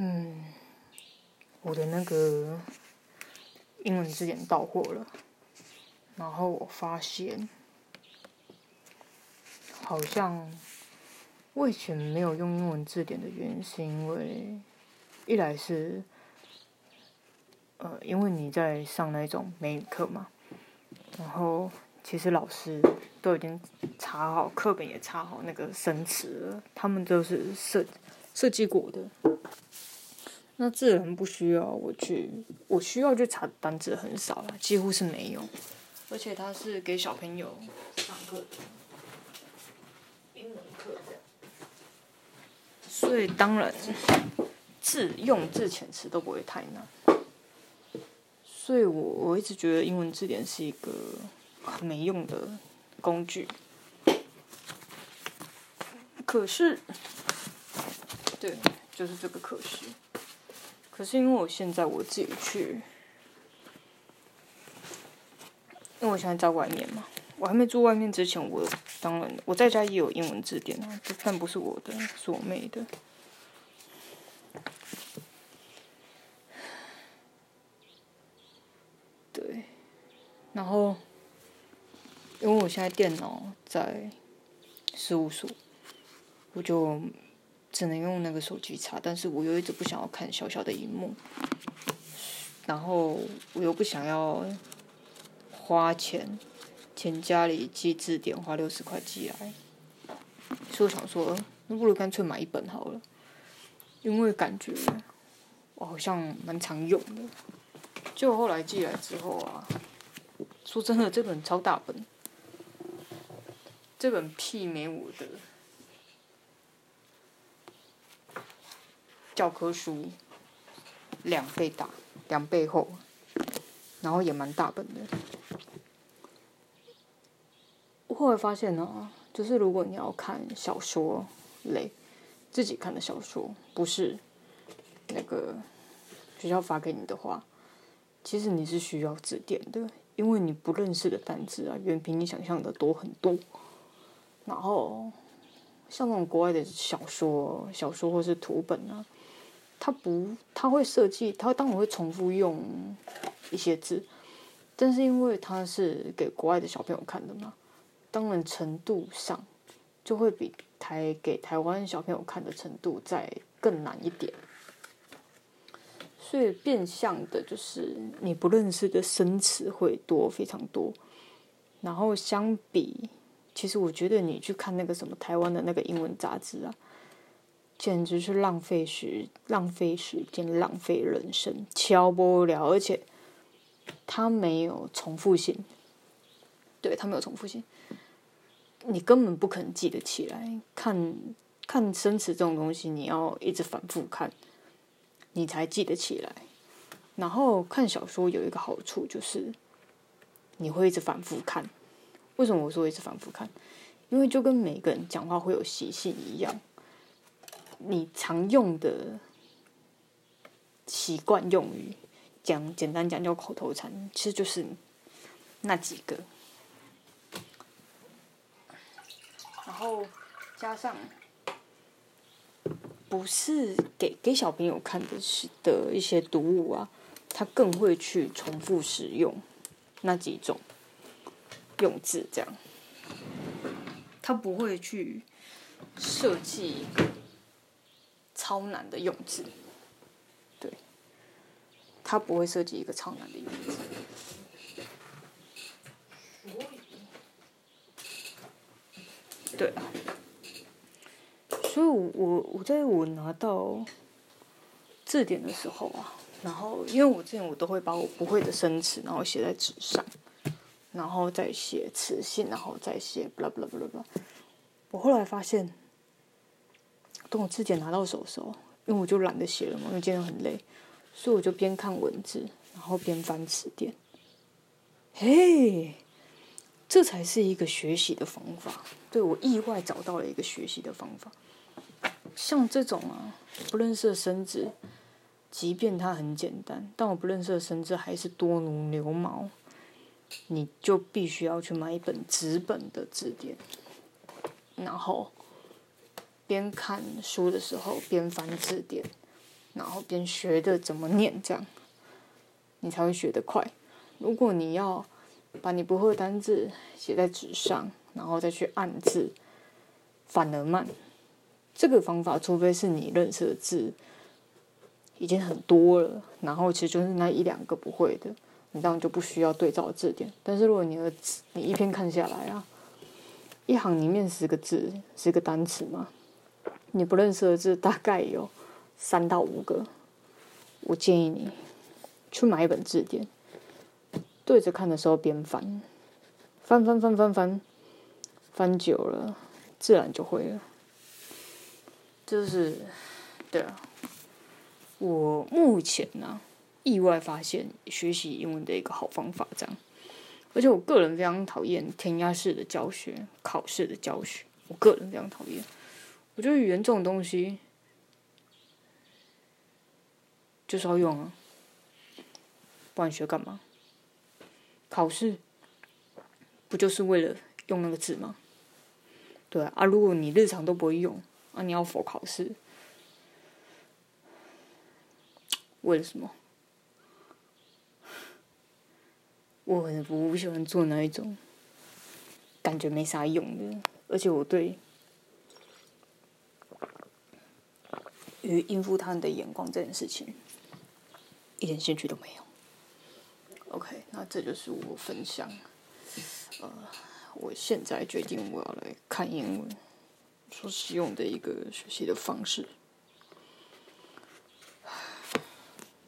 嗯，我的那个英文字典到货了，然后我发现好像我以前没有用英文字典的原因，是因为一来是呃，因为你在上那种美语课嘛，然后其实老师都已经查好课本，也查好那个生词了，他们都是设设计过的。那自然不需要我去，我需要去查单子很少了，几乎是没有。而且它是给小朋友上课的英文课的，所以当然字用字遣词都不会太难。所以我我一直觉得英文字典是一个很没用的工具。可是，对，就是这个可惜。可是因为我现在我自己去，因为我现在在外面嘛，我还没住外面之前，我当然我在家也有英文字典啊，但不是我的，是我妹的。对，然后因为我现在电脑在事务所，我就。只能用那个手机查，但是我又一直不想要看小小的荧幕，然后我又不想要花钱，请家里寄字典花六十块寄来，所以我想说，那不如干脆买一本好了，因为感觉我好像蛮常用的。就后来寄来之后啊，说真的，这本超大本，这本媲美我的。教科书两倍大，两倍厚，然后也蛮大本的。我后来发现呢，就是如果你要看小说类，自己看的小说，不是那个学校发给你的话，其实你是需要字典的，因为你不认识的单词啊，远比你想象的多很多。然后像那种国外的小说、小说或是图本啊。他不，他会设计，他当然会重复用一些字，但是因为他是给国外的小朋友看的嘛，当然程度上就会比台给台湾小朋友看的程度再更难一点，所以变相的就是你不认识的生词会多非常多，然后相比，其实我觉得你去看那个什么台湾的那个英文杂志啊。简直是浪费时浪费时间，浪费人生，敲不了，而且它没有重复性。对，它没有重复性，你根本不可能记得起来。看看生词这种东西，你要一直反复看，你才记得起来。然后看小说有一个好处就是，你会一直反复看。为什么我说一直反复看？因为就跟每个人讲话会有习性一样。你常用的习惯用语，讲简单讲叫口头禅，其实就是那几个。然后加上不是给给小朋友看的是的一些读物啊，他更会去重复使用那几种用字，这样他不会去设计。超难的用字，对，他不会设计一个超难的用字，对。啊，所以我我在我拿到字典的时候啊，然后因为我之前我都会把我不会的生词，然后写在纸上，然后再写词性，然后再写，blah blah blah blah，我后来发现。等我字典拿到手的时候，因为我就懒得写了嘛，因为今天很累，所以我就边看文字，然后边翻词典。嘿，这才是一个学习的方法。对我意外找到了一个学习的方法。像这种啊，不认识的生字，即便它很简单，但我不认识的生字还是多如牛毛，你就必须要去买一本纸本的字典，然后。边看书的时候边翻字典，然后边学着怎么念，这样你才会学得快。如果你要把你不会的单字写在纸上，然后再去按字，反而慢。这个方法，除非是你认识的字已经很多了，然后其实就是那一两个不会的，你这样就不需要对照字典。但是如果你的字你一篇看下来啊，一行里面十个字，十个单词嘛，你不认识的字大概有三到五个，我建议你去买一本字典，对着看的时候边翻，翻翻翻翻翻，翻久了自然就会了。就是，对啊，我目前呢意外发现学习英文的一个好方法，这样。而且我个人非常讨厌填鸭式的教学、考试的教学，我个人非常讨厌。我觉得语言这种东西就是要用啊，不然学干嘛？考试不就是为了用那个字吗？对啊，如果你日常都不会用。那你要否考试？为了什么？我很不喜欢做那一种感觉没啥用的，而且我对于应付他人的眼光这件事情一点兴趣都没有。OK，那这就是我分享。呃，我现在决定我要来看英文。所使用的一个学习的方式。